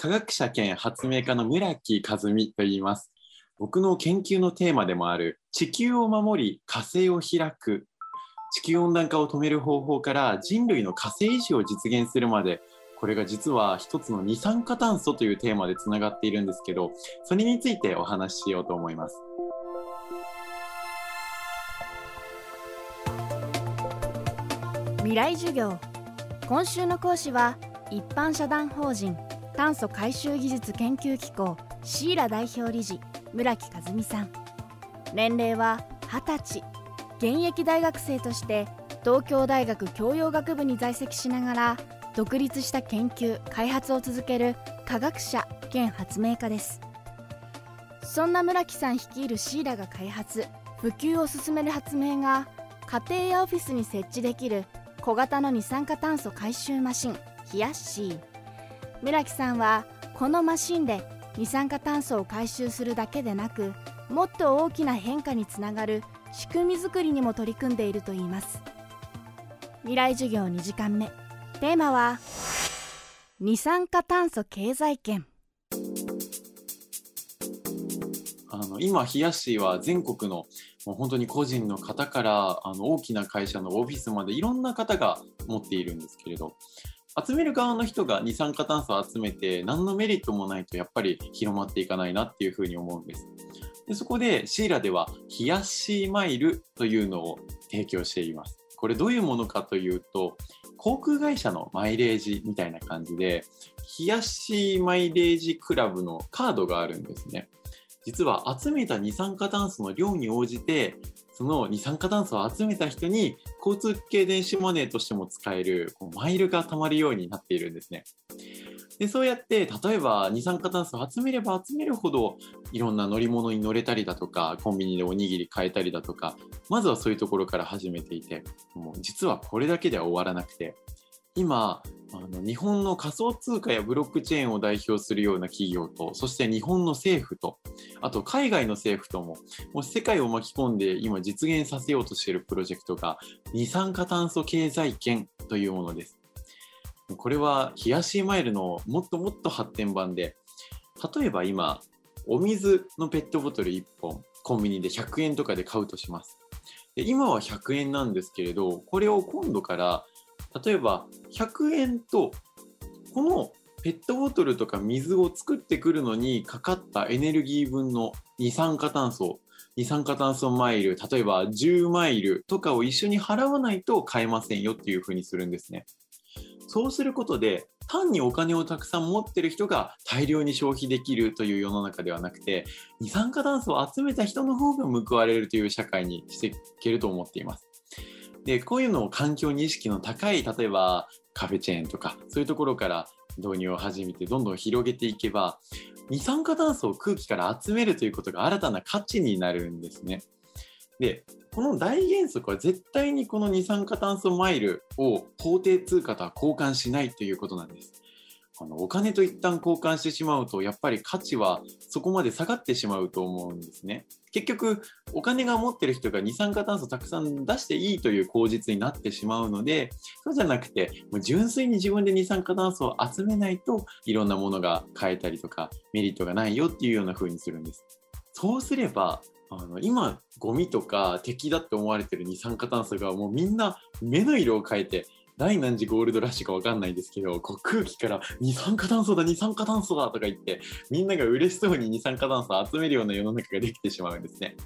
科学者兼発明家の村木和美と言います。僕の研究のテーマでもある地球を守り火星を開く。地球温暖化を止める方法から人類の火星維持を実現するまで。これが実は一つの二酸化炭素というテーマでつながっているんですけどそれについてお話ししようと思います。未来授業。今週の講師は一般社団法人炭素回収技術研究機構シーラ代表理事村木和美さん。年齢は20歳。現役大学生として東京大学教養学部に在籍しながら独立した研究開発を続ける科学者兼発明家です。そんな村木さん率いるシーラが開発普及を進める発明が家庭やオフィスに設置できる小型の二酸化炭素回収マシンヒヤッシー。村木さんはこのマシンで二酸化炭素を回収するだけでなくもっと大きな変化につながる仕組みづくりにも取り組んでいるといいます。未来授業2時間目。テーマは二酸化炭素経済圏。あの今、冷やしは全国のもう本当に個人の方からあの大きな会社のオフィスまでいろんな方が持っているんですけれど集める側の人が二酸化炭素を集めて何のメリットもないとやっぱり広まっていかないなっていうふうに思うんです。でそこでシーラでは冷やしマイルというのを提供しています。これどういうものかというと航空会社のマイレージみたいな感じで冷やしマイレージクラブのカードがあるんですね。実は集めた二酸化炭素の量に応じてその二酸化炭素を集めた人に交通系電子マネーとしても使えるこうマイルが貯まるようになっているんですね。でそうやって例えば二酸化炭素を集めれば集めるほどいろんな乗り物に乗れたりだとかコンビニでおにぎり買えたりだとかまずはそういうところから始めていてもう実はこれだけでは終わらなくて今あの日本の仮想通貨やブロックチェーンを代表するような企業とそして日本の政府とあと海外の政府とももう世界を巻き込んで今実現させようとしているプロジェクトが二酸化炭素経済圏というものです。これは冷やしマイルのもっともっと発展版で例えば今お水のペットボトル1本コンビニで100円とかで買うとします。で今は100円なんですけれどこれを今度から例えば100円とこのペットボトルとか水を作ってくるのにかかったエネルギー分の二酸化炭素二酸化炭素マイル例えば10マイルとかを一緒に払わないと買えませんよっていうふうにするんですね。そうすることで単にお金をたくさん持ってる人が大量に消費できるという世の中ではなくて二酸化炭素を集めた人の方が報われるという社会にしていけると思っています。でこういうのを環境に意識の高い例えばカフェチェーンとかそういうところから導入を始めてどんどん広げていけば二酸化炭素を空気から集めるということが新たな価値になるんですね。でこの大原則は絶対にこの二酸化炭素マイルを法定通貨とは交換しないということなんです。あのお金と一旦交換してしまうとやっぱり価値はそこまで下がってしまうと思うんですね。結局お金が持ってる人が二酸化炭素たくさん出していいという口実になってしまうのでそうじゃなくてもう純粋に自分で二酸化炭素を集めないといろんなものが買えたりとかメリットがないよっていうような風にするんです。そうすればあの今ゴミとか敵だって思われてる二酸化炭素がもうみんな目の色を変えて第何次ゴールドラッシュか分かんないですけどこう空気から二酸化炭素だ二酸化炭素だとか言ってみんなが嬉しそうに二酸化炭素を集めるような世の中ができてしまうんですね。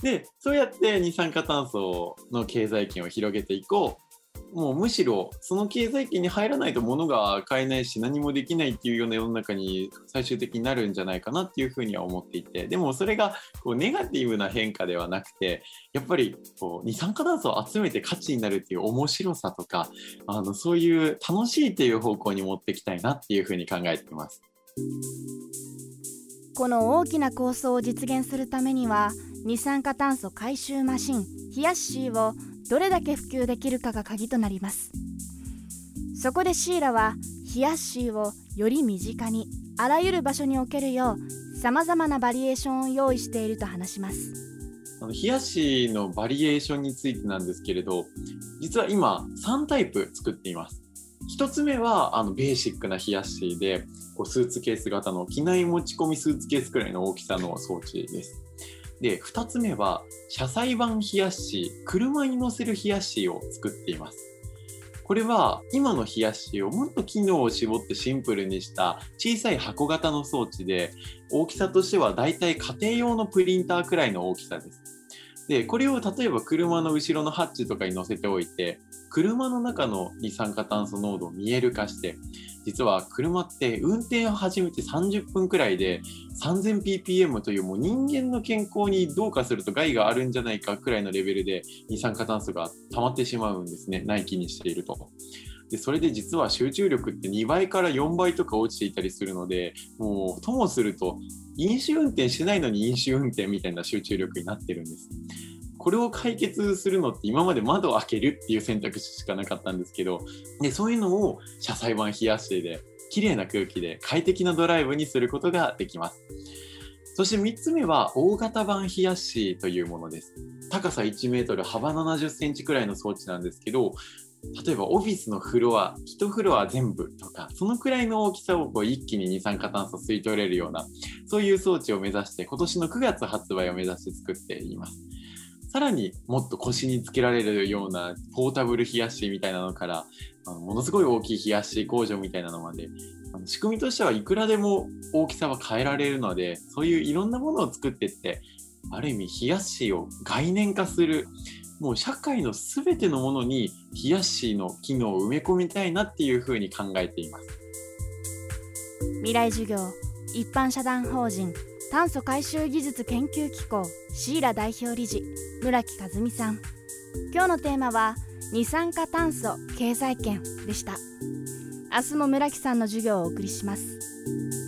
でそうやって二酸化炭素の経済圏を広げていこうもうむしろその経済圏に入らないと物が買えないし何もできないっていうような世の中に最終的になるんじゃないかなっていうふうには思っていてでもそれがこうネガティブな変化ではなくてやっぱりこう二酸化炭素を集めて価値になるっていう面白さとかあのそういう楽しいっていう方向に持っていきたいなっていうふうに考えています。この大きな構想を実現するためには二酸化炭素回収マシンヒヤッシーをどれだけ普及できるかが鍵となります。そこでシーラはヒヤッシーをより身近にあらゆる場所に置けるようさまざまなバリエーションを用意していると話します。あの冷やしのバリエーションについてなんですけれど実は今3タイプ作っています。1つ目はあのベーシックな冷やしでこうスーツケース型の機内持ち込みスーツケースくらいの大きさの装置です。で2つ目は車載版冷やし車に乗せる冷やしを作っています。これは今の冷やしをもっと機能を絞ってシンプルにした小さい箱型の装置で大きさとしては大体家庭用のプリンターくらいの大きさです。でこれを例えば車の後ろのハッチとかに乗せておいて車の中の二酸化炭素濃度を見える化して実は車って運転を始めて30分くらいで 3000ppm というもう人間の健康にどうかすると害があるんじゃないかくらいのレベルで二酸化炭素が溜まってしまうんですね内気にしていると。でそれで実は集中力って2倍から4倍とか落ちていたりするのでもうともすると飲酒運転してないのに飲酒運転みたいな集中力になってるんです。これを解決するのって今まで窓を開けるっていう選択肢しかなかったんですけどでそういうのを車載版冷やしてで綺麗な空気で快適なドライブにすることができます。そして3つ目は大型版冷やしというものです。高さ1メートル、幅70センチくらいの装置なんですけど、例えばオフィスのフロア、1フロア全部とか、そのくらいの大きさをこう一気に二酸化炭素吸い取れるような、そういう装置を目指して、今年の9月発売を目指して作っています。さらにもっと腰につけられるようなポータブル冷やしみたいなのからあのものすごい大きい冷やし工場みたいなのまで仕組みとしてはいくらでも大きさは変えられるのでそういういろんなものを作っていってある意味冷やしを概念化するもう社会の全てのものに冷やしの機能を埋め込みたいなっていうふうに考えています。未来授業一般社団法人炭素回収技術研究機構シーラ代表理事村木和美さん。今日のテーマは二酸化炭素経済圏でした。明日も村木さんの授業をお送りします。